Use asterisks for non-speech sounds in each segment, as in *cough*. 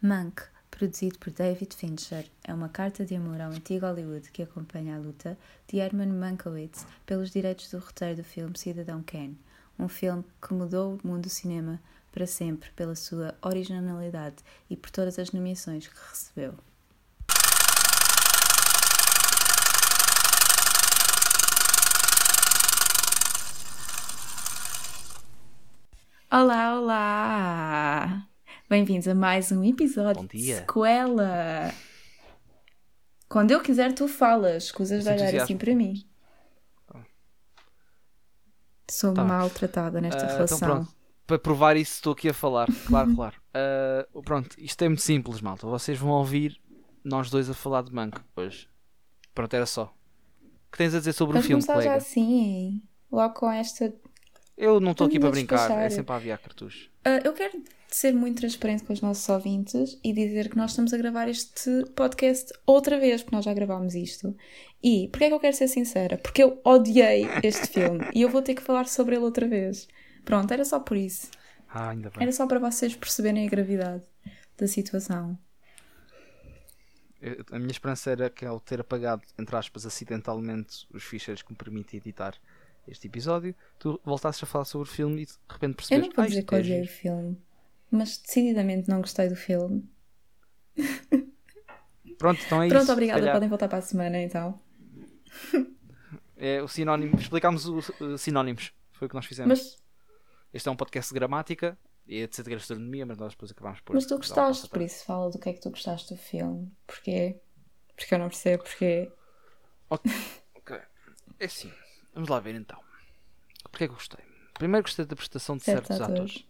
Mank, produzido por David Fincher, é uma carta de amor ao antigo Hollywood que acompanha a luta de Herman Mankiewicz pelos direitos do roteiro do filme Cidadão Kane, um filme que mudou o mundo do cinema para sempre pela sua originalidade e por todas as nomeações que recebeu. Olá, olá! Bem-vindos a mais um episódio Bom de dia. Sequela. Quando eu quiser, tu falas. Escusas de olhar assim para mim. Sou Tá maltratada nesta então relação. pronto. Para provar isso estou aqui a falar. Claro, *laughs* claro. Ah, pronto, isto é muito simples, malta. Vocês vão ouvir nós dois a falar de manco hoje. Pronto, era só. O que tens a dizer sobre o Vamos filme, começar já colega? assim, logo com esta. Eu não estou aqui para brincar, é sempre a aviar cartuchos. Ah, eu quero ser muito transparente com os nossos ouvintes e dizer que nós estamos a gravar este podcast outra vez, porque nós já gravámos isto. E porquê é que eu quero ser sincera? Porque eu odiei este *laughs* filme e eu vou ter que falar sobre ele outra vez. Pronto, era só por isso. Ah, ainda bem. Era só para vocês perceberem a gravidade da situação. Eu- A minha esperança era que ao ter apagado, entre aspas, acidentalmente os ficheiros que me permitem editar este episódio, tu voltasses a falar sobre o filme e de repente Eu percebes não vou "Ah, dizer que é odiei o giro." filme, mas decididamente não gostei do filme. Pronto, então é isso. Pronto, obrigada. Podem voltar para a semana então. É o sinónimo. Explicámos os sinónimos. Foi o que nós fizemos. Mas, Este é um podcast de gramática e é de ser de gastronomia, mas nós depois acabámos por. mas tu gostaste, por isso fala do que é que tu gostaste do filme. Porquê? Porque eu não percebo porquê. Ok. É assim. Vamos lá ver então. Porquê é que eu gostei? Primeiro gostei da prestação de Certos certos atores.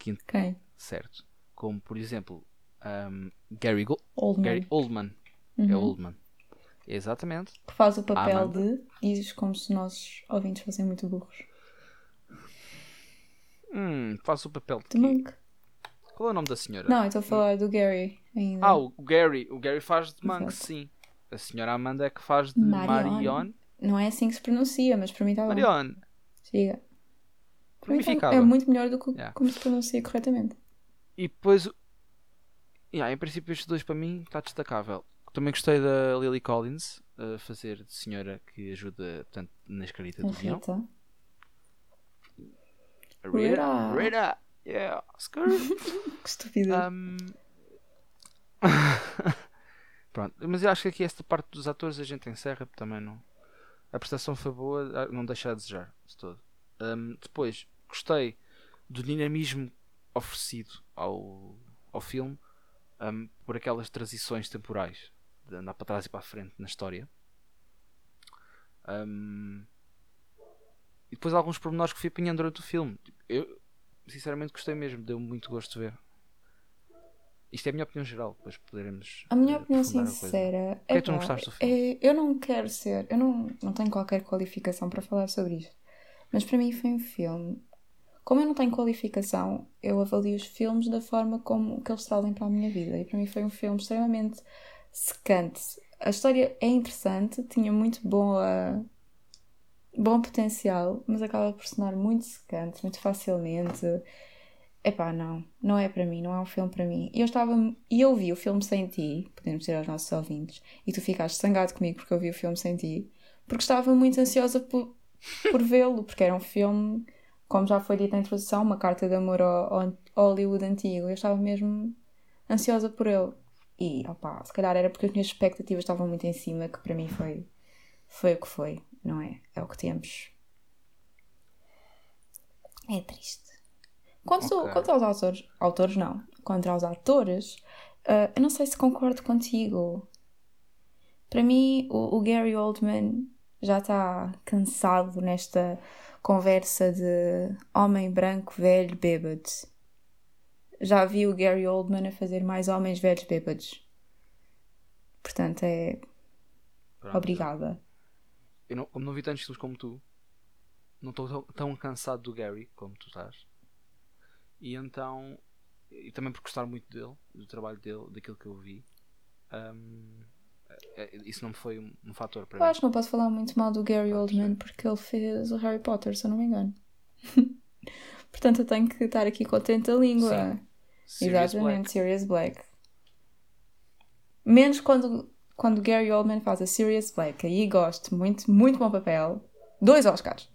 Quinto, Quem? certo. Como por exemplo um, Gary, Go- Oldman. Gary Oldman. É Uhum. Oldman. Exatamente. Que faz o papel Amanda. de. Dizes como se nossos ouvintes fossem muito burros. Hum, faz o papel de De quê? Monk. Qual é o nome da senhora? Não, estou a falar do Gary ainda. Ah, o Gary. O Gary faz de Monk, Exato. sim. A senhora Amanda é que faz de Marion. Marion. Não é assim que se pronuncia, mas para mim está bem. Marion. Siga. Ficava. é muito melhor do que Yeah. como se pronuncia corretamente. E depois, yeah, em princípio, estes dois para mim está destacável. Também gostei da Lily Collins a fazer de senhora que ajuda portanto, na escrita do guião. Rita. Rita. Yeah! Skirt! *laughs* Que estupidez. Um, *laughs* Pronto, mas eu acho que aqui esta parte dos atores a gente encerra porque também não. A prestação foi boa, ah, não deixa a desejar de todo. Um, depois, gostei do dinamismo oferecido ao, ao filme um, por aquelas transições temporais de andar para trás e para a frente na história. Um, e depois alguns pormenores que fui apanhando durante o filme. Eu sinceramente gostei mesmo, deu-me muito gosto de ver. Isto é a minha opinião geral, depois poderemos. A minha eh, opinião sincera é é que tu não pá, gostaste do filme? é- eu não quero ser, eu não, não tenho qualquer qualificação para falar sobre isto, mas para mim foi um filme. Como eu não tenho qualificação, eu avalio os filmes da forma como que eles trazem para a minha vida. E para mim foi um filme extremamente secante. A história é interessante, tinha muito boa, bom potencial, mas acaba por sonar muito secante, muito facilmente. Epá, não, não é para mim, não é um filme para mim. E eu estava, e eu vi o filme sem ti, podemos dizer aos nossos ouvintes, e tu ficaste zangado comigo porque eu vi o filme sem ti, porque estava muito ansiosa por, por vê-lo, porque era um filme, como já foi dito na introdução, uma carta de amor ao, ao Hollywood antigo. Eu estava mesmo ansiosa por ele. E, opá, se calhar era porque as minhas expectativas estavam muito em cima, que para mim foi, foi o que foi, não é? É o que temos. É triste. Quanto, Ok. quanto aos autores, autores não, quanto aos atores, ah, eu não sei se concordo contigo. Para mim, o, o Gary Oldman já está cansado nesta conversa de homem branco velho bêbado. Já vi o Gary Oldman a fazer mais homens velhos bêbados. Portanto, é Pronto. obrigada. Eu não, como não vi tantos filmes como tu, não estou tão, tão cansado do Gary como tu estás. E então, e também por gostar muito dele, do trabalho dele, daquilo que eu vi, é- isso não foi um, fator para Eu mim. acho que não posso falar muito mal do Gary Ah, Oldman porque ele fez o Harry Potter, se eu não me engano. *laughs* Portanto, eu tenho que estar aqui contente a língua. Sirius Exatamente, Black. Sirius Black. Menos quando, quando Gary Oldman faz a Sirius Black. Aí gosto. Muito, muito bom papel. Dois Oscars.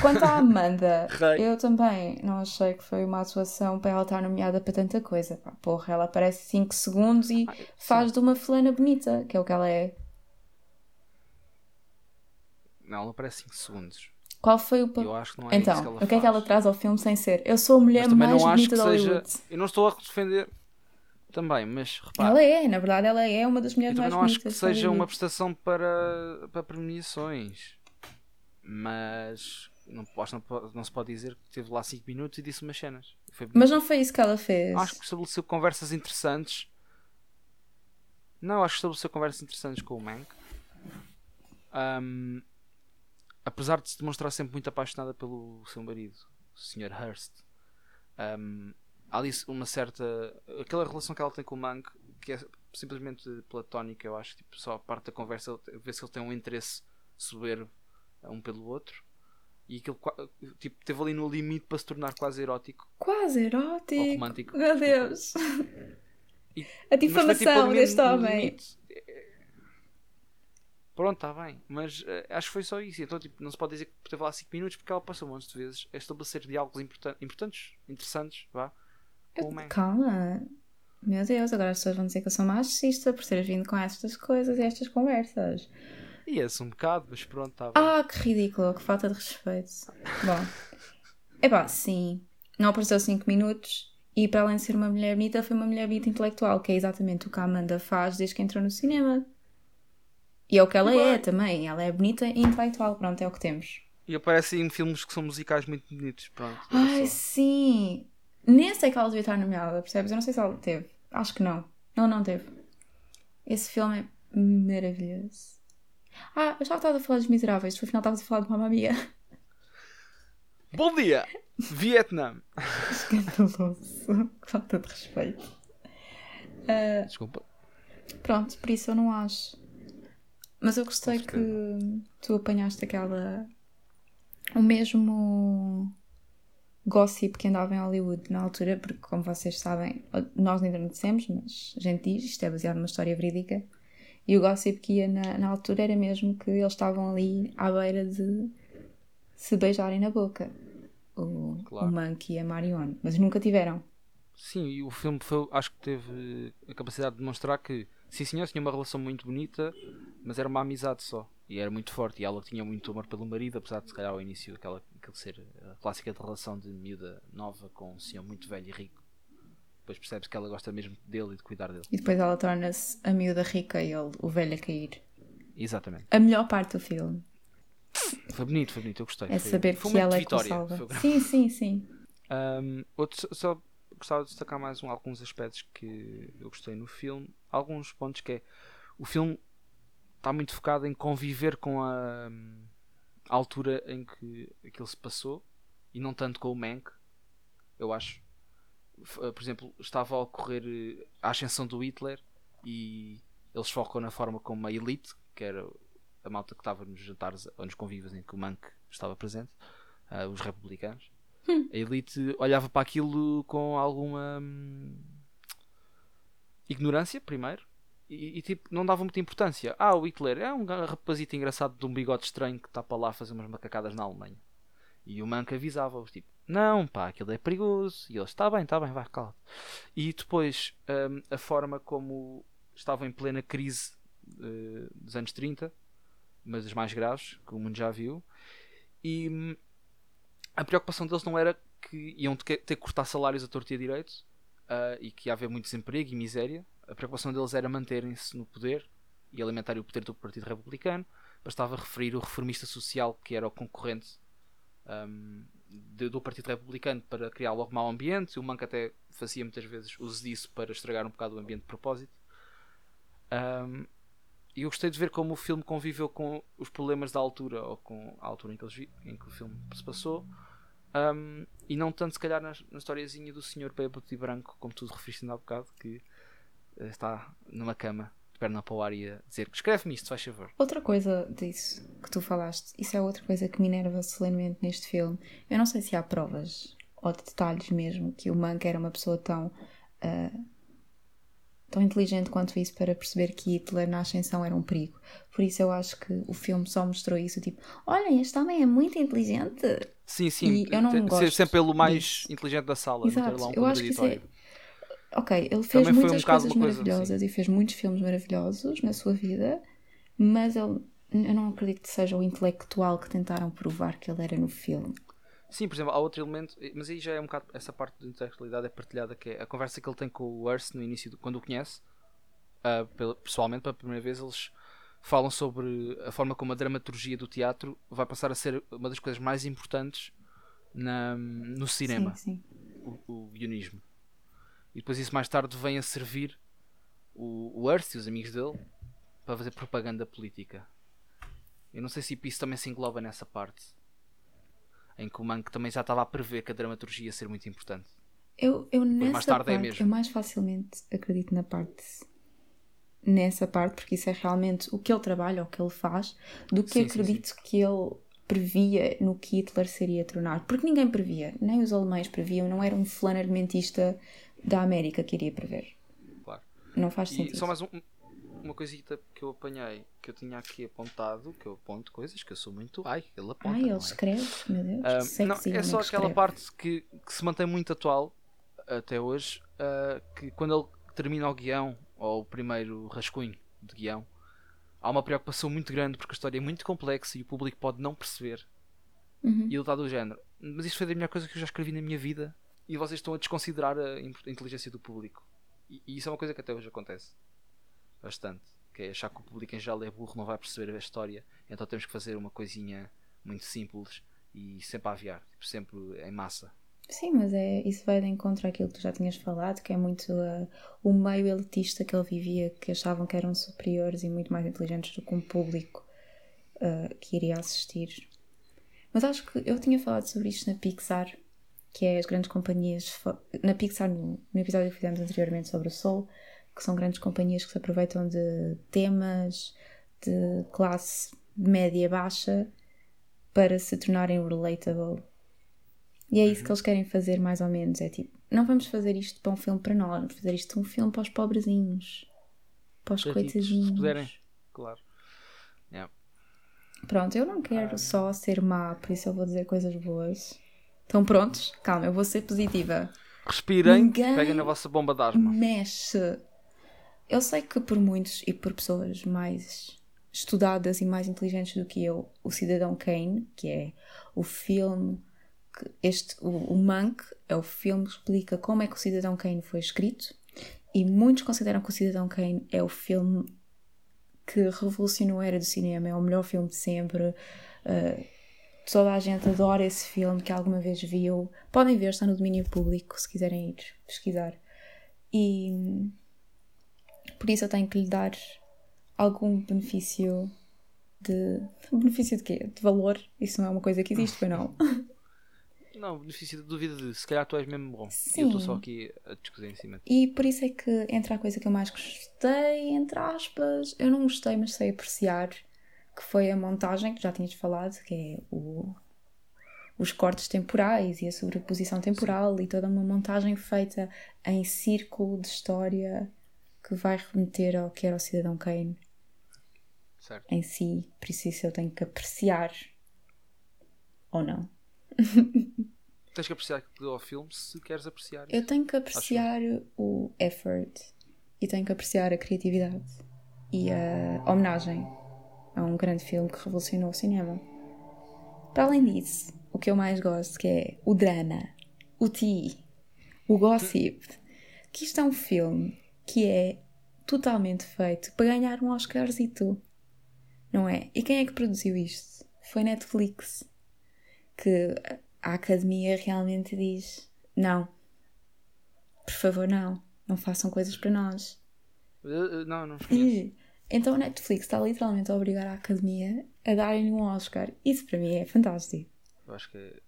Quanto à Amanda, eu também não achei que foi uma atuação para ela estar nomeada para tanta coisa. Porra, ela aparece 5 segundos e Ah, faz de uma fulana bonita, que é o que ela é. Não, ela parece 5 segundos. Qual foi o papel? eu acho que não é isso que Então, ela o que é que ela traz ao filme sem ser? Eu sou a mulher mais não acho bonita que de seja. Hollywood. Eu não estou a defender também, mas repara. Ela é, na verdade, ela é uma das Eu mulheres mais não acho bonitas que seja uma Hollywood. prestação para, para premiações. Mas não, acho que não, não se pode dizer que teve lá 5 minutos e disse umas cenas. Mas não foi isso que ela fez. Acho que estabeleceu conversas interessantes. Não, acho que estabeleceu conversas interessantes com o Mank. Ahm, apesar de se demonstrar sempre muito apaixonada pelo seu marido, o Sr. Hurst. Ahm, há ali uma certa. aquela relação que ela tem com o Mank, que é simplesmente platónica, eu acho. Tipo, só a parte da conversa, ver se ele tem um interesse soberbo um pelo outro. E aquilo tipo, teve ali no limite para se tornar quase erótico Quase ou erótico. romântico. Meu. Deus. E- A tipo, difamação ali deste homem. Pronto, está bem. Mas eh, acho que foi só isso. Então, tipo, não se pode dizer que teve lá 5 minutos porque ela passou um monte de vezes a estabelecer diálogos importan- importantes, interessantes, vá, com man. Calma. Meu Deus, agora as pessoas vão dizer que eu sou machista por ter vindo com estas coisas e estas conversas. E esse um bocado, mas pronto, está bem. Ah, que ridículo, que falta de respeito. Bom. Epá, sim. Não apareceu 5 minutos e para além de ser uma mulher bonita, foi uma mulher bonita intelectual, que é exatamente o que a Amanda faz desde que entrou no cinema. E é o que ela é também. Ela é bonita e intelectual. Pronto, é o que temos. E aparece em filmes que são musicais muito bonitos. Pronto. Ai, sim. Nesse é que ela devia estar nomeada, percebes? Eu não sei se ela teve. Acho que não. Não, não teve. Esse filme é maravilhoso. Ah, eu já estava a falar dos Miseráveis, afinal estavas a falar de Mamma Mia. *laughs* Bom dia! Vietnã! Escandaloso. *laughs* Falta de respeito. Ah, Desculpa. pronto, por isso eu não acho. Mas eu gostei que tu apanhaste aquela. O mesmo gossip que andava em Hollywood na altura, porque, como vocês sabem, nós ainda não dissemos, mas a gente diz, isto é baseado numa história verídica. E o gossip que ia na, na altura era mesmo que eles estavam ali à beira de se beijarem na boca. O, Claro. o Monk e a Marion. Mas nunca tiveram. Sim, e o filme foi, acho que teve a capacidade de demonstrar que, sim senhor, tinha uma relação muito bonita, mas era uma amizade só. E era muito forte. E ela tinha muito amor pelo marido, apesar de, se calhar, ao início aquela, aquele ser a clássica de relação de miúda nova com um senhor muito velho e rico. Depois percebes que ela gosta mesmo dele e de cuidar dele. E depois ela torna-se a miúda rica e ele, o velho a cair. Exatamente. A melhor parte do filme Foi bonito, foi bonito, eu gostei. é Foi- saber foi que ela é que salva. Sim, sim, sim. Um, outro, só gostava de destacar mais um, alguns aspectos que eu gostei no filme. Alguns pontos que é o filme está muito focado em conviver com a, a altura em que aquilo se passou e não tanto com o Mank, eu acho. Eh, Por exemplo, estava a ocorrer eh, a ascensão do Hitler e eles focam na forma como a elite, que era a malta que estava nos jantares ou nos convívios em que o Mank estava presente, ah, os republicanos. A elite olhava para aquilo com alguma hum, ignorância, primeiro, e, e, tipo, não dava muita importância. Ah, o Hitler é um rapazito engraçado de um bigode estranho que está para lá a fazer umas macacadas na Alemanha. E o Mank avisava-os, tipo, não, pá, aquilo é perigoso. E eles, está bem, está bem, vai, cala E depois, hum, a forma como estavam em plena crise eh, dos anos 30, mas as mais graves, que o mundo já viu, e hum, a preocupação deles não era que iam ter que cortar salários a torto e a direito ah, e que ia haver muito desemprego e miséria. A preocupação deles era manterem-se no poder e alimentarem o poder do Partido Republicano. Bastava referir o reformista social, que era o concorrente ahm, de- do Partido Republicano, para criar logo mau ambiente. O Manca até fazia muitas vezes uso disso para estragar um bocado o ambiente de propósito. Ahm, e eu gostei de ver como o filme conviveu com os problemas da altura, ou com a altura em que, eles em que o filme se passou, um, e não tanto se calhar na, na historiazinha do senhor bêbado e branco, como tu referiste ainda há bocado, que eh, está numa cama, de perna para o ar e a dizer que escreve-me isto, faz favor. Outra coisa disso que tu falaste, isso é outra coisa que me enerva solenemente neste filme. Eu não sei se há provas ou de detalhes mesmo, que o Monk era uma pessoa tão. Uh, tão inteligente quanto isso para perceber que Hitler na ascensão era um perigo. Por isso eu acho que o filme só mostrou isso, tipo, olhem, este homem é muito inteligente. Sim, sim. E eu não gosto ser sempre pelo mais disso. inteligente da sala. Exato, um eu acho que isso é. Ok, ele fez Também um muitas bocado coisas coisa, maravilhosas e fez muitos filmes maravilhosos na sua vida, mas ele, eu não acredito que seja o intelectual que tentaram provar que ele era no filme. Sim, por exemplo, há outro elemento, mas aí já é um bocado essa parte da intelectualidade é partilhada, que é a conversa que ele tem com o Hearst no início, do- quando o conhece, ah, pela- pessoalmente, pela primeira vez, eles falam sobre a forma como a dramaturgia do teatro vai passar a ser uma das coisas mais importantes na, no cinema, Sim, sim. o, o guionismo. E depois isso mais tarde vem a servir o, o Hearst e os amigos dele para fazer propaganda política. Eu não sei se isso também se engloba nessa parte. Em que o Mank também já estava a prever que a dramaturgia ia ser muito importante. Eu, eu nessa mais tarde é parte, mesmo. eu mais facilmente acredito na parte nessa parte, porque isso é realmente o que ele trabalha, o que ele faz, do que Sim, sim, acredito que ele previa no que Hitler seria tornar. Porque ninguém previa, nem os alemães previam, não era um flanarmentista da América que iria prever. Claro. Não faz E sentido. só mais um- uma coisita que eu apanhei, que eu tinha aqui apontado, que eu aponto coisas que eu sou muito. Ai, ele aponta. Ai, ele é? escreve, meu Deus. Ah, sexy não, é só que aquela escreve. parte que, que se mantém muito atual até hoje, ah, que quando ele termina o guião, ou o primeiro rascunho de guião, há uma preocupação muito grande porque a história é muito complexa e o público pode não perceber. Uhum. E ele está do género. Mas isto foi da melhor coisa que eu já escrevi na minha vida e vocês estão a desconsiderar a inteligência do público. E, e isso é uma coisa que até hoje acontece bastante. Que é achar que o público em geral é burro, não vai perceber a história, então temos que fazer uma coisinha muito simples e sempre a aviar, tipo, sempre em massa. Sim, mas é, isso vai de encontro àquilo que tu já tinhas falado, que é muito uh, o meio elitista que ele vivia, que achavam que eram superiores e muito mais inteligentes do que um público uh, que iria assistir. Mas acho que eu tinha falado sobre isto na Pixar, que é as grandes companhias. Na Pixar, no, no episódio que fizemos anteriormente sobre o Soul, que são grandes companhias que se aproveitam de temas de classe média-baixa para se tornarem relatable. E é isso que eles querem fazer, mais ou menos. É tipo, não vamos fazer isto para um filme para nós, vamos fazer isto um filme para os pobrezinhos. Para os coitadinhos. se puderem. Claro. Yeah. Pronto, eu não quero só ser má, por isso eu vou dizer coisas boas. Estão prontos? Calma, eu vou ser positiva. Respirem, Ninguém- peguem na vossa bomba de asma. Mexe. Eu sei que por muitos e por pessoas mais estudadas e mais inteligentes do que eu, o Cidadão Kane, que é o filme que este o, o é o filme que explica como é que o Cidadão Kane foi escrito e muitos consideram que o Cidadão Kane é o filme que revolucionou a era do cinema, é o melhor filme de sempre. Uh, toda a gente adora esse filme que alguma vez viu. Podem ver, está no domínio público se quiserem ir pesquisar. E por isso eu tenho que lhe dar algum benefício de. Benefício de quê? De valor? Isso não é uma coisa que existe, foi não? *laughs* Não, benefício da dúvida de se calhar tu és mesmo bom. E Sim. eu estou só aqui a discutir em cima. E por isso é que entra a coisa que eu mais gostei, entre aspas, eu não gostei, mas sei apreciar, que foi a montagem, que já tinhas falado, que é o, os cortes temporais e a sobreposição temporal e toda uma montagem feita em círculo de história que vai remeter ao que era o Cidadão Kane Certo. em si. Por isso isso eu tenho que apreciar. Ou não. *laughs* Tens que apreciar deu ao filme se queres apreciar. Eu tenho que apreciar o effort e tenho que apreciar a criatividade e a homenagem a um grande filme que revolucionou o cinema. Para além disso, o que eu mais gosto que é o drama, o tea, o gossip, que isto é um filme que é totalmente feito para ganhar um Oscarzito, não é? E quem é que produziu isto? Foi Netflix, que a academia realmente diz não, por favor não, não façam coisas para nós. Eh, eh, Não, não conheço. *laughs* Então a Netflix está literalmente a obrigar a academia a darem-lhe um Oscar. Isso para mim é fantástico. Eu acho que é,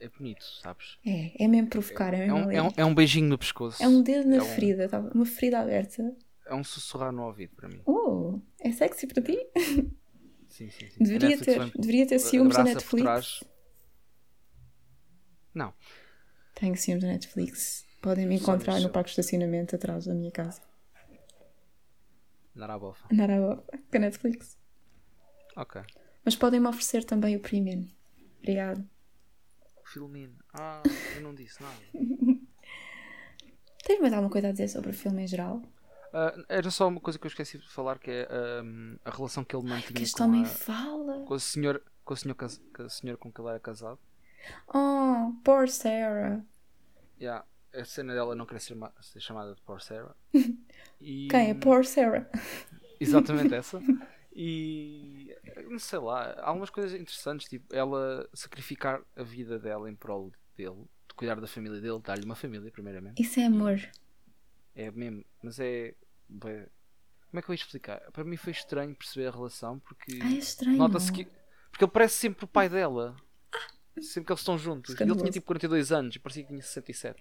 é bonito, sabes? É, é mesmo provocar, é É mesmo um, é, um, é um beijinho no pescoço. É um dedo na é um- ferida, tá? uma ferida aberta. É um sussurrar no ouvido para mim. Oh, é sexy para ti? *laughs* Sim, sim, sim. Deveria ter, deveria ter ciúmes da Netflix. trás. Não. Tenho filmes da Netflix. Podem me encontrar no parque de estacionamento atrás da minha casa. Dar à bofa. Andar à boca com a Netflix. Ok. Mas podem-me oferecer também o premium. Obrigada. Filmin. Ah, eu não disse nada. *laughs* Tens mais alguma coisa a dizer sobre o filme em geral? Ah, era só uma coisa que eu esqueci de falar que é ahm, a relação que ele mantinha Que este homem a, fala. com a senhora com a senhora, cas- com a senhora com que ele era casado. Oh, poor Sarah. Yeah, a cena dela não querer ser, ser chamada de Poor Sarah. *laughs* E- Quem é poor Sarah? *laughs* Exatamente *laughs* essa. E não sei lá, há algumas coisas interessantes, tipo ela sacrificar a vida dela em prol dele, de cuidar da família dele, dar-lhe uma família, primeiramente. Isso é amor. É mesmo, mas é. Como é que eu ia explicar? Para mim foi estranho perceber a relação porque Ah, é estranho. nota-se que. Porque ele parece sempre o pai dela. Sempre que eles estão juntos. Ele tinha tipo 42 anos e parecia que tinha 67.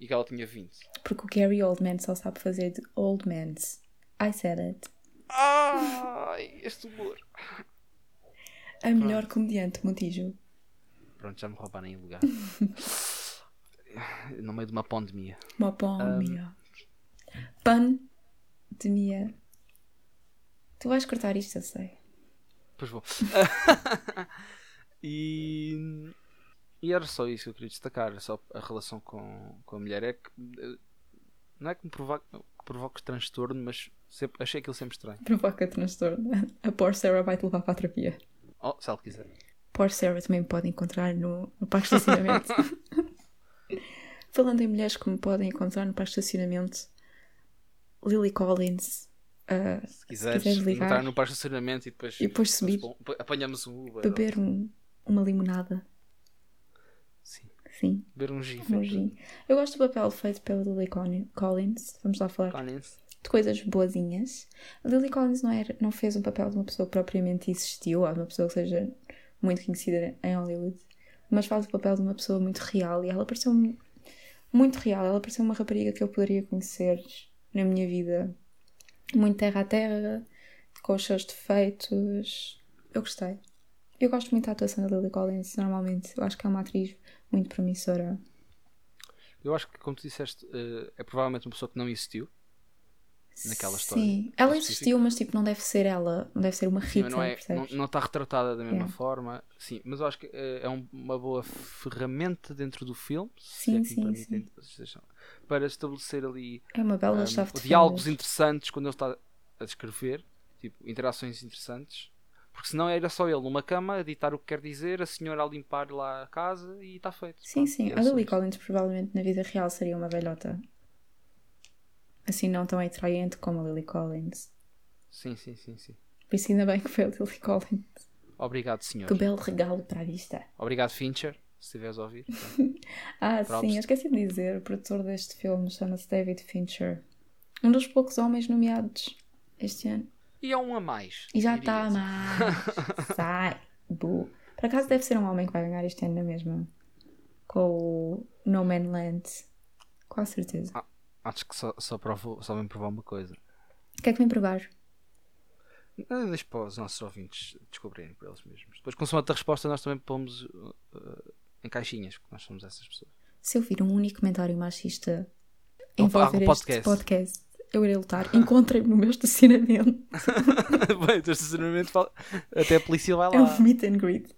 E que ela tinha 20. Porque o Gary Oldman só sabe fazer de Old Mans. I said it. Ai, este humor. A melhor comediante, Montijo. Pronto, já me roubaram em lugar. *laughs* no meio de uma pandemia. Uma pandemia. Pandemia. Tu vais cortar isto, eu sei. Pois vou. *laughs* e, e era só isso que eu queria destacar. Só a relação com, com a mulher. É que, eh, não é que me provoque, que provoque transtorno, mas sempre, achei aquilo sempre estranho. Provoca transtorno. *laughs* A poor Sarah vai-te levar para a terapia. Oh, se ela quiser. Poor Sarah também me pode encontrar no, no parque de estacionamento. *laughs* Falando em mulheres que me podem encontrar no parque de estacionamento, Lily Collins. ah, Se quiseres, quiseres ligar. entrar no parque de estacionamento e depois, E depois subir. apanhamos um Uber. beber um- uma limonada. Sim, beber um gin. um gin. Eu gosto do papel feito pela Lily Collins. Vamos lá falar Collins. de coisas boazinhas. A Lily Collins não, era, não fez um papel de uma pessoa que propriamente existiu, ou de uma pessoa que seja muito conhecida em Hollywood, mas faz o papel de uma pessoa muito real e ela pareceu muito real. Ela pareceu uma rapariga que eu poderia conhecer na minha vida. Muito terra a terra, com os seus defeitos. Eu gostei. Eu gosto muito da atuação da Lily Collins, normalmente. Eu acho que é uma atriz muito promissora. Eu acho que, como tu disseste, eh, é provavelmente uma pessoa que não existiu. Naquela história Sim, ela existiu, mas tipo, não deve ser ela, não deve ser uma Sim, Rita, mas não, é, não, percebes? não está retratada da mesma forma. Sim, mas eu acho que eh, é um- uma boa ferramenta dentro do filme, se Sim, é que me sim, expressão, para estabelecer ali É uma bela um, chave de diálogos interessantes quando ele está a descrever, tipo, interações interessantes. Porque senão era só ele numa cama a ditar o que quer dizer, a senhora a limpar lá a casa e está feito. Sim, Pronto, sim. é A Lily. Collins provavelmente na vida real seria uma velhota. Assim não tão atraente como a Lily Collins. Sim, sim, sim, sim. Por isso ainda bem que foi a Lily Collins. Obrigado, senhor. Que belo regalo para a vista. Obrigado, Fincher, se estiveres a ouvir. *laughs* Ah, Props. sim, eu esqueci de dizer, o produtor deste filme chama-se David Fincher. Um dos poucos homens nomeados este ano. E é um a mais. E já está mais. *laughs* Sai. Bu. Por acaso deve ser um homem que vai ganhar este ano na mesma. Com o No Man Land. Com certeza. Acho que só, só, provo, só vem provar uma coisa. O que é que vem provar? Ah, Deixa para os nossos ouvintes descobrirem por eles mesmos. Depois, consoante a resposta, nós também pomos uh, uh, em caixinhas, porque nós somos essas pessoas. Se eu vir um único comentário machista envolver este podcast. podcast, eu irei lutar. Encontrem-me no meu estacionamento. *laughs* Bem, o teu estacionamento fala- até a polícia vai É lá. um meet and greet.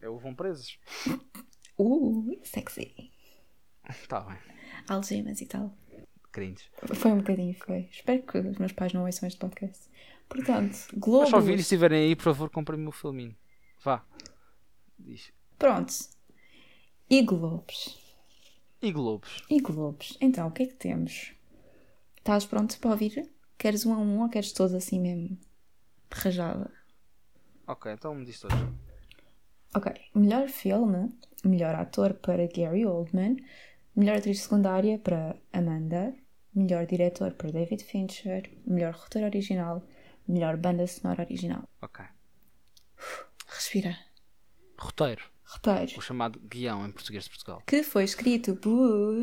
É o vão presos. Uh, sexy. Está bem. Algemas e tal. Cringe. Foi um bocadinho, foi. Espero que os meus pais não ouçam este podcast. Portanto, Globos. Mas se estiverem aí, por favor, comprem-me o filminho. Vá. Diz. Pronto. E Globos. E Globos. E Globos. Então, o que é que temos? Estás pronto para ouvir? Queres um a um ou queres todos assim mesmo? De rajada. Ok, então me diz todos. Ok. Melhor filme. Melhor ator para Gary Oldman. Melhor atriz secundária para Amanda. Melhor diretor para David Fincher. Melhor roteiro original. Melhor banda sonora original. Ok. Respira. Roteiro. Roteiro. O chamado guião em português de Portugal. Que foi escrito por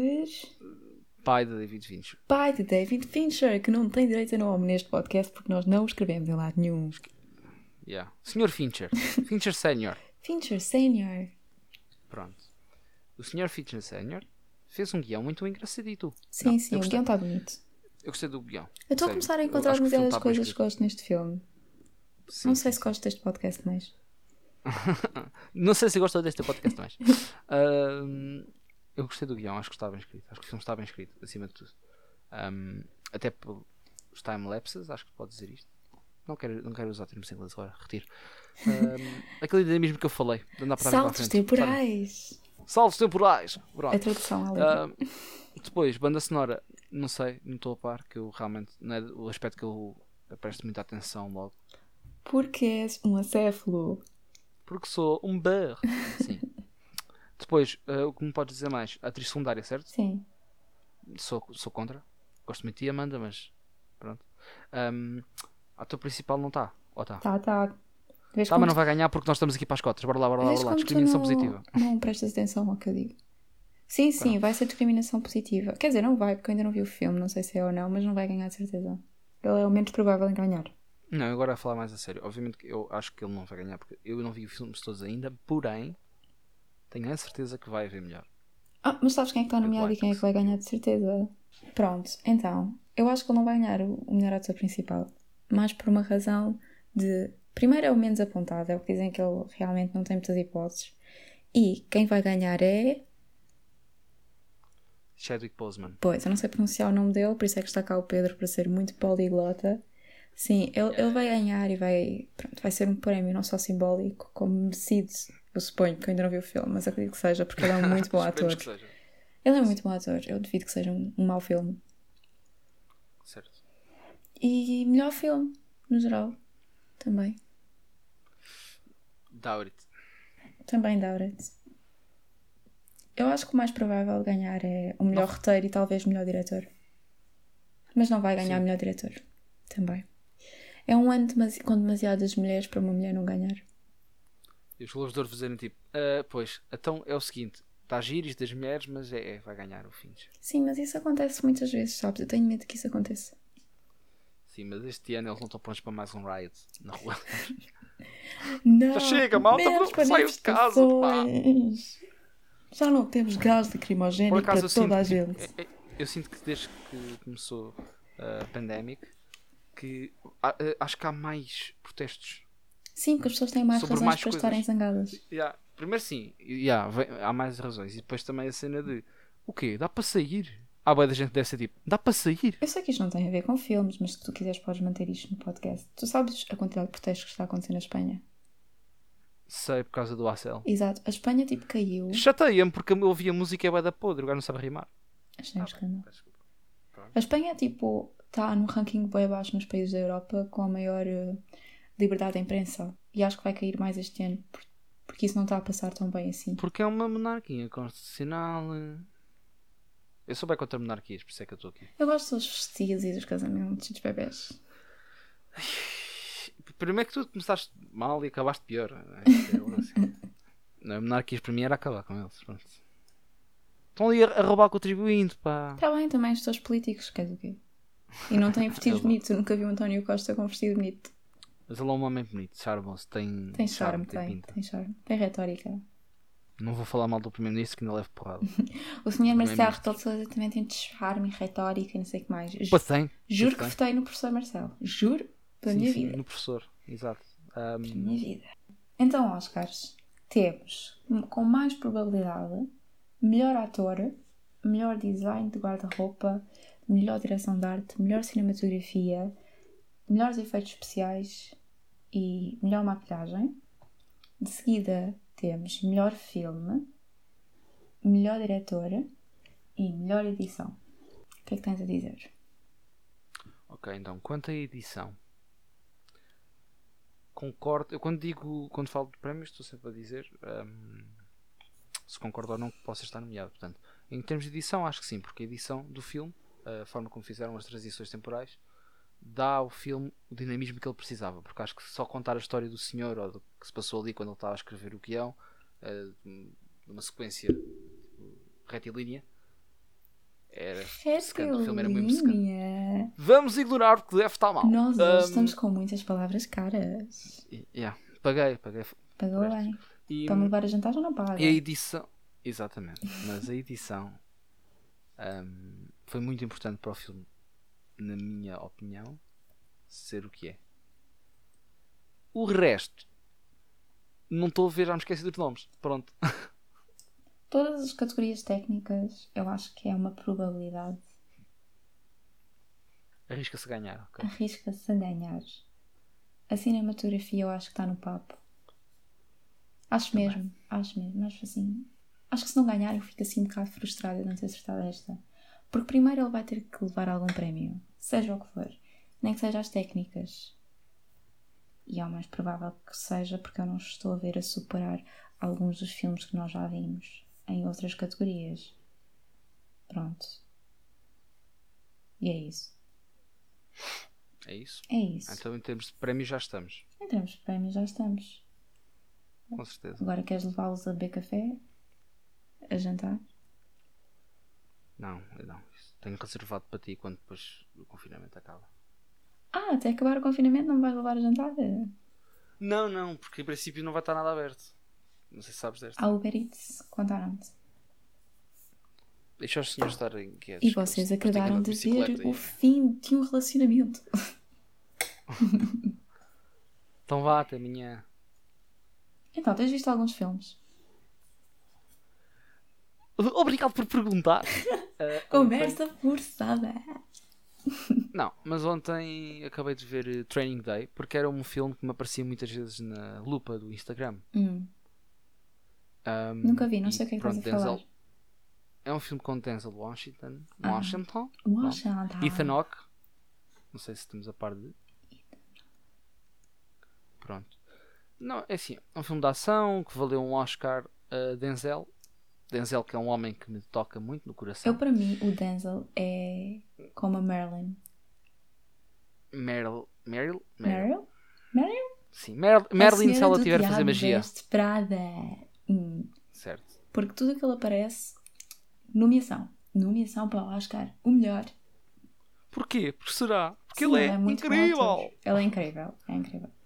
Pai de David Fincher. pai de David Fincher, que não tem direito a nome neste podcast porque nós não o escrevemos em lado nenhum. Yeah. Senhor Fincher. *laughs* Fincher Senior. Fincher Senior. Pronto. o Sr. Fitchen Senior fez um guião muito engraçadito. Sim, Não, sim, o guião está bonito. Eu gostei do guião. Eu estou a começar a encontrar está bem coisas que gosto neste filme. Sim, não sim, sei se sim. gosto deste podcast mais. *laughs* Não sei se gostou deste podcast mais. Ahm, eu gostei do guião, acho que está bem escrito. Acho que o filme está bem escrito, acima de tudo. Ahm, até pelos time-lapses, acho que pode dizer isto. Não quero, não quero usar termos em inglês agora, retiro. Ahm, aquele dinamismo que eu falei, Saltos temporais. Saltos temporais! Pronto. A tradução. Ahm, depois, banda sonora, não sei, não estou a par, que eu realmente, não é o aspecto que eu presto muita atenção logo. Porque és um acéfalo. Porque sou um bear. Sim. Depois, eh, o que me podes dizer mais? Atriz secundária, certo? Sim. Sou, sou contra. Gosto muito de ti, Amanda, mas pronto. Um, ator principal não está. Ou está? Tá, tá. Vês Tá, mas não vai ganhar porque nós estamos aqui para as cotas. Bora lá, bora lá, bora lá. Discriminação não, positiva. Não prestas atenção ao que eu digo. Sim, sim, Pronto. vai ser discriminação positiva. Quer dizer, não vai, porque eu ainda não vi o filme, não sei se é ou não, mas não vai ganhar de certeza. Ele é o menos provável em ganhar. Não, agora a falar mais a sério. Obviamente que eu acho que ele não vai ganhar porque eu não vi os filmes todos ainda. Porém, tenho a certeza que vai haver melhor. Ah, mas sabes quem é que está nomeado e quem é que vai ganhar de certeza? Pronto, então, eu acho que ele não vai ganhar o o melhor ator principal. Mas por uma razão de. Primeiro é o menos apontado, é o que dizem que ele realmente não tem muitas hipóteses. E quem vai ganhar é. Chadwick Boseman. Pois, eu não sei pronunciar o nome dele, por isso é que está cá o Pedro para ser muito poliglota. Sim, ele, ele vai ganhar e vai, pronto, vai ser um prémio não só simbólico, como merecido. Eu suponho, porque eu ainda não vi o filme, mas acredito que seja, porque ele é um muito bom *laughs* ator. Que. Ele é um muito bom ator, eu duvido que seja um, um mau filme. Certo. E melhor filme, no geral, também. Doubt it. Também Dauret. Eu acho que o mais provável de ganhar é o melhor Não. roteiro e talvez melhor diretor. Mas não vai ganhar Sim. melhor diretor. Também. É um ano demasi- com demasiadas mulheres para uma mulher não ganhar. E os Globos de Ouro fazerem tipo, "Ah, pois, então é o seguinte, está gíris das mulheres, mas é, é, vai ganhar o Finch. Sim, mas isso acontece muitas vezes, sabes? Eu tenho medo que isso aconteça. Sim, mas este ano eles não estão prontos para mais um riot na rua. *laughs* Não! Já chega, malta, saiam de casa, pá. Já não temos gás Por lacrimogéneo para eu toda a gente. é- é- eu sinto que desde que começou a pandemic, que eh, acho que há mais protestos. Sim, porque as pessoas têm mais Sobre razões mais para coisas. estarem zangadas. Yeah, Primeiro sim, yeah, vem- há mais razões. E depois também a cena de o quê? Dá para sair? Há boa da gente deve ser tipo, dá para sair? Eu sei que isto não tem a ver com filmes, mas se tu quiseres podes manter isto no podcast. Tu sabes a quantidade de protestos que está a acontecer na Espanha? Sei por causa do Acel. Exato. A Espanha tipo caiu. Chateia-me porque eu ouvia música e é da podre, o gajo não sabe rimar. Achei um escândalo. Peço desculpa. A Espanha tipo está no ranking bem abaixo nos países da Europa com a maior eh, liberdade de imprensa. E acho que vai cair mais este ano. por- Porque isso não está a passar tão bem assim. Porque é uma monarquia constitucional. eh. Eu sou bem contra monarquias, por isso é que eu estou aqui. Eu gosto dos vestidos e dos casamentos e dos bebés. *sighs* Primeiro que tu começaste mal e acabaste pior. É, é. *laughs* Não, monarquias para mim era acabar com eles. Pronto. Estão ali a, roubar contribuinte, pá. Está bem também, estes políticos, quer dizer o quê? E não têm vestidos *laughs* É bonitos. Eu nunca vi o António Costa com um vestido bonito. Mas ele é um homem bonito, charmoso, tem, Tem charme, tem tem. Tem charme. Tem retórica. Não vou falar mal do primeiro-ministro que ainda leva porrada. *laughs* O senhor Marcelo. Rebelo também tem charme e retórica e não sei o que mais. Pois tem. Juro pois que tem. votei no professor Marcelo. Juro pela Sim, minha sim, vida. no professor, exato. Pela minha vida. Então, Oscars, temos com mais probabilidade melhor ator, melhor design de guarda-roupa, melhor direção de arte, melhor cinematografia, melhores efeitos especiais e melhor maquilhagem. De seguida temos melhor filme, melhor diretora e melhor edição. O que é que tens a dizer? Ok, então, quanto à edição, concordo. Eu quando digo, quando falo de prémios, estou sempre a dizer ahm, se concordo ou não que possa estar nomeado. Portanto, em termos de edição, acho que sim, porque a edição do filme, a forma como fizeram as transições temporais, dá ao filme o dinamismo que ele precisava. Porque acho que só contar a história do senhor ou do que se passou ali quando ele estava a escrever o guião, eh, numa sequência tipo, retilínea, era secante. O filme era secante. Retilínea. Vamos ignorar porque deve estar mal. Nós Ahm, estamos com muitas palavras caras. yeah, paguei, paguei. Pagou bem. E, Para me levar a jantar já não paga. e a edição. Exatamente. Mas a edição um, foi muito importante para o filme, na minha opinião, ser o que é. O resto, não estou a ver, já me esqueci dos nomes. Pronto. *laughs* Todas as categorias técnicas, eu acho que é uma probabilidade. Arrisca-se a ganhar. ok. Arrisca-se a ganhar. A cinematografia eu acho que está no papo. Acho mesmo, acho mesmo. Acho assim. Acho que se não ganhar eu fico assim um bocado frustrada de não ter acertado esta. Porque primeiro ele vai ter que levar algum prémio, seja o que for. Nem que seja as técnicas. E é o mais provável que seja porque eu não estou a ver a superar alguns dos filmes que nós já vimos em outras categorias. Pronto. E é isso. É isso? É isso. Então, em termos de prémios, já estamos. Em termos de prémios já estamos. Com certeza. Agora queres levá-los a beber café? A jantar? Não, eu não. Tenho reservado para ti quando depois o confinamento acaba. Ah, até acabar o confinamento não vais levar a jantar? Não, não, porque em princípio não vai estar nada aberto. Não sei se sabes desta. A Uber Eats contaram-te. Deixa os senhores estarem quietos. E vocês acabaram de ver o fim de um relacionamento. *laughs* Então vá, até amanhã. Então, tens visto alguns filmes? Obrigado por perguntar. *laughs* Ah, Conversa forçada. ontem- Não, mas ontem acabei de ver eh, Training Day porque era um filme que me aparecia muitas vezes na lupa do Instagram. Hum, Ahm, nunca vi, não sei o que é que estás a falar. É um filme com Denzel Washington. Ah. Washington. Washington. Ethan Hawke. Não sei se estamos a par de. Pronto. Não, é assim, é um filme de ação que valeu um Oscar a Denzel. Denzel, que é um homem que me toca muito no coração. Eu, para mim, o Denzel é como a Marilyn. Meryl. Meryl? Meryl. Meryl? Sim, Merlin se ela tiver a fazer magia. Veste Prada. Hum. Certo. Porque tudo aquilo aparece. Nomeação. Nomeação para o Oscar. O melhor. Porquê? Porque será? Porque Sim, ele é, bom incrível! Ele é incrível. É incrível. *laughs*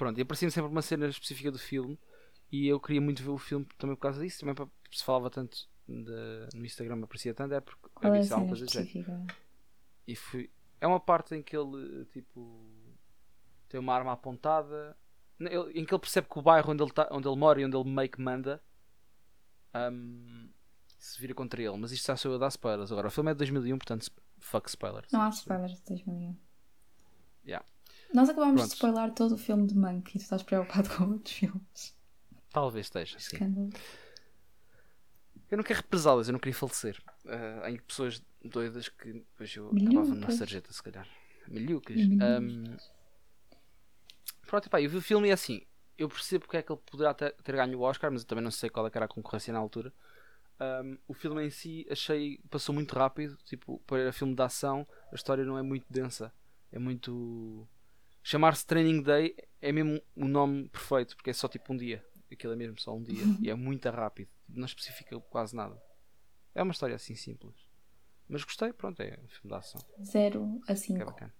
Pronto, e aparecia-me sempre uma cena específica do filme e eu queria muito ver o filme também por causa disso. Também para, se falava tanto de- no Instagram, aparecia tanto, é porque Qual é havia alguma cena coisa específica? E fui. É uma parte em que ele, tipo, tem uma arma apontada, em que ele percebe que o bairro onde ele, tá, onde ele mora e onde ele meio que manda hum, se vira contra ele. Mas isto já sou eu a dar spoilers. Agora, o filme é de 2001, portanto, fuck spoilers. Não há spoilers de 2001. Yeah. Nós acabámos de spoiler todo o filme de Monk e tu estás preocupado *laughs* com outros filmes. Talvez esteja, sim. Escândalo. Eu não quero represálias, eu não queria falecer. Em pessoas doidas que depois eu acabava Milhucas. sarjeta, se calhar. Milhucas. Hum, pronto, epá, eu vi o filme e é assim. Eu percebo porque é que ele poderá ter, ter ganho o Oscar, mas eu também não sei qual é que era a concorrência na altura. Hum, o filme em si achei passou muito rápido. Tipo, para filme de ação, a história não é muito densa. É muito. Chamar-se Training Day é mesmo o nome perfeito, porque é só tipo um dia. Aquilo é mesmo só um dia. e é muito rápido. Não especifica quase nada. É uma história assim simples. Mas gostei, pronto, é um filme de ação. 0 a Que é 5. bacana.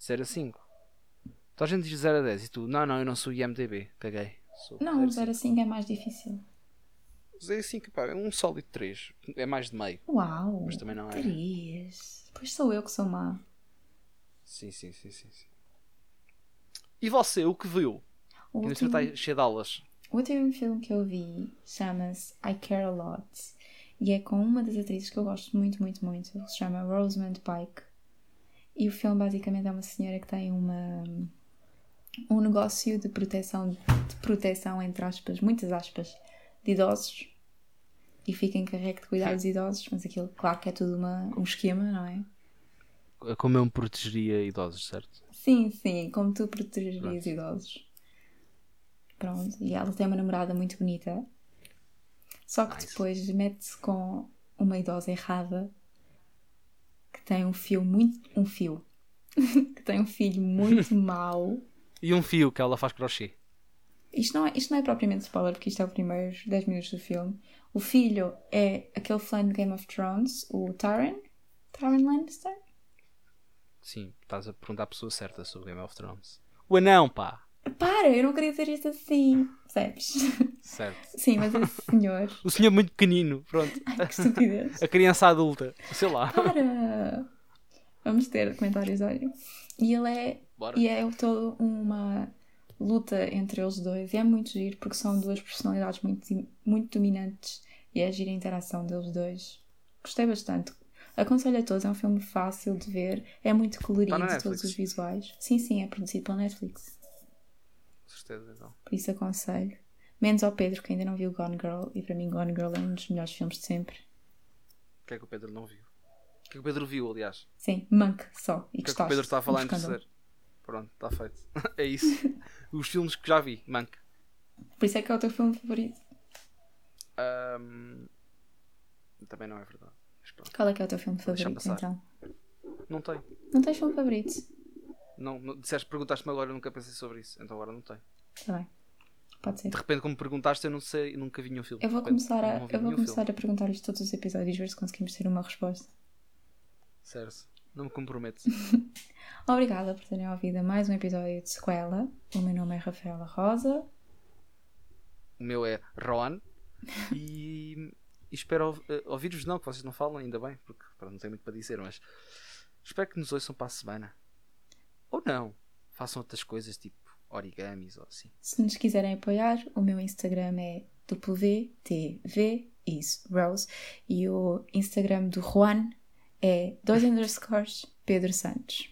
0 a 5. Então a gente diz 0 a 10 e tu, não, não, eu não sou IMDB, caguei. Sou Não, 0 a 5 é mais difícil. 0 a 5, pá, é um sólido 3. É mais de meio. Uau! Mas também não é. 3. Pois sou eu que sou má. Sim, sim, sim, sim. sim. E você, o que viu? O ainda último, está cheio de aulas. o último filme que eu vi chama-se I Care A Lot e é com uma das atrizes que eu gosto muito, muito, muito. que Se chama Rosamund Pike. E o filme basicamente é uma senhora que tem uma um negócio de proteção, de proteção entre aspas, muitas aspas, de idosos e fica encarregue de cuidar dos idosos, mas aquilo, claro que é tudo uma, um esquema, não é? Como eu me protegeria idosos, certo? Sim, sim, como tu protegerias idosos. Pronto, e ela tem uma namorada muito bonita. Só que Nice. depois mete-se com uma idosa errada que tem um fio muito. um fio. *laughs* que tem um filho muito *laughs* mau. E um fio que ela faz crochê. Isto não, é, isto não é propriamente spoiler, porque isto é os primeiros 10 minutos do filme. O filho é aquele fã de Game of Thrones, o Tyrion. Tyrion Lannister? Sim, estás a perguntar à pessoa certa sobre Game of Thrones. O anão, pá! Para, eu não queria dizer isto assim. Percebes? Certo. Sim, mas esse senhor. *laughs* O senhor muito pequenino, pronto. Ai, que estupidez. *laughs* A criança adulta, sei lá. Para! Vamos ter comentários, olha. E ele é. Bora. E é toda uma luta entre eles dois. E é muito giro porque são duas personalidades muito, muito dominantes. E é giro a interação deles dois. Gostei bastante. Aconselho a todos, é um filme fácil de ver, é muito colorido, Tá na todos os visuais. Sim, sim, é produzido pela Netflix. Certeza, então. Por isso aconselho. Menos ao Pedro, que ainda não viu Gone Girl, e para mim Gone Girl é um dos melhores filmes de sempre. O que é que o Pedro não viu? O que é que o Pedro viu, aliás? Sim, Monk só. E O que é que o. Pedro está a falar Um em terceiro? Pronto, está feito. *laughs* é isso. Os filmes que já vi, Mank. Por isso é que é o teu filme favorito. Ahm, Também não é verdade. Qual é que é o teu filme favorito, então? Não tenho. Não tens filme favorito? Não, não, disseste, perguntaste-me agora, eu nunca pensei sobre isso. Então agora não tenho. Está bem. Pode ser. De repente, como perguntaste, eu não sei, nunca vi nenhum filme. Eu vou repente, começar a, eu vou começar filme. a perguntar isto todos os episódios, ver se conseguimos ter uma resposta. Certo. Não me comprometo. *laughs* Obrigada por terem ouvido mais um episódio de Sequela. O meu nome é Rafaela Rosa. o meu é Roan. E, *laughs* e espero eh, ouvir-vos, não, que vocês não falam, ainda bem, porque pronto, não tenho muito para dizer, mas espero que nos ouçam para a semana. Ou não. Façam outras coisas, tipo origamis ou assim. Se nos quiserem apoiar, o meu Instagram é WTV e o Instagram do Juan é dois underscores Pedro Santos.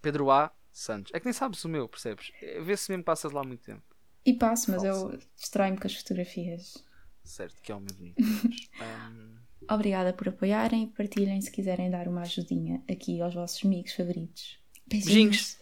Pedro A. Santos. É que nem sabes o meu, percebes? É, Vê-se mesmo passas lá muito tempo. E passo, mas eu distraio-me com as fotografias. Certo, que é o meu bonito. Ahm, *laughs* Obrigada por apoiarem e partilhem se quiserem dar uma ajudinha aqui aos vossos amigos favoritos. Beijinhos.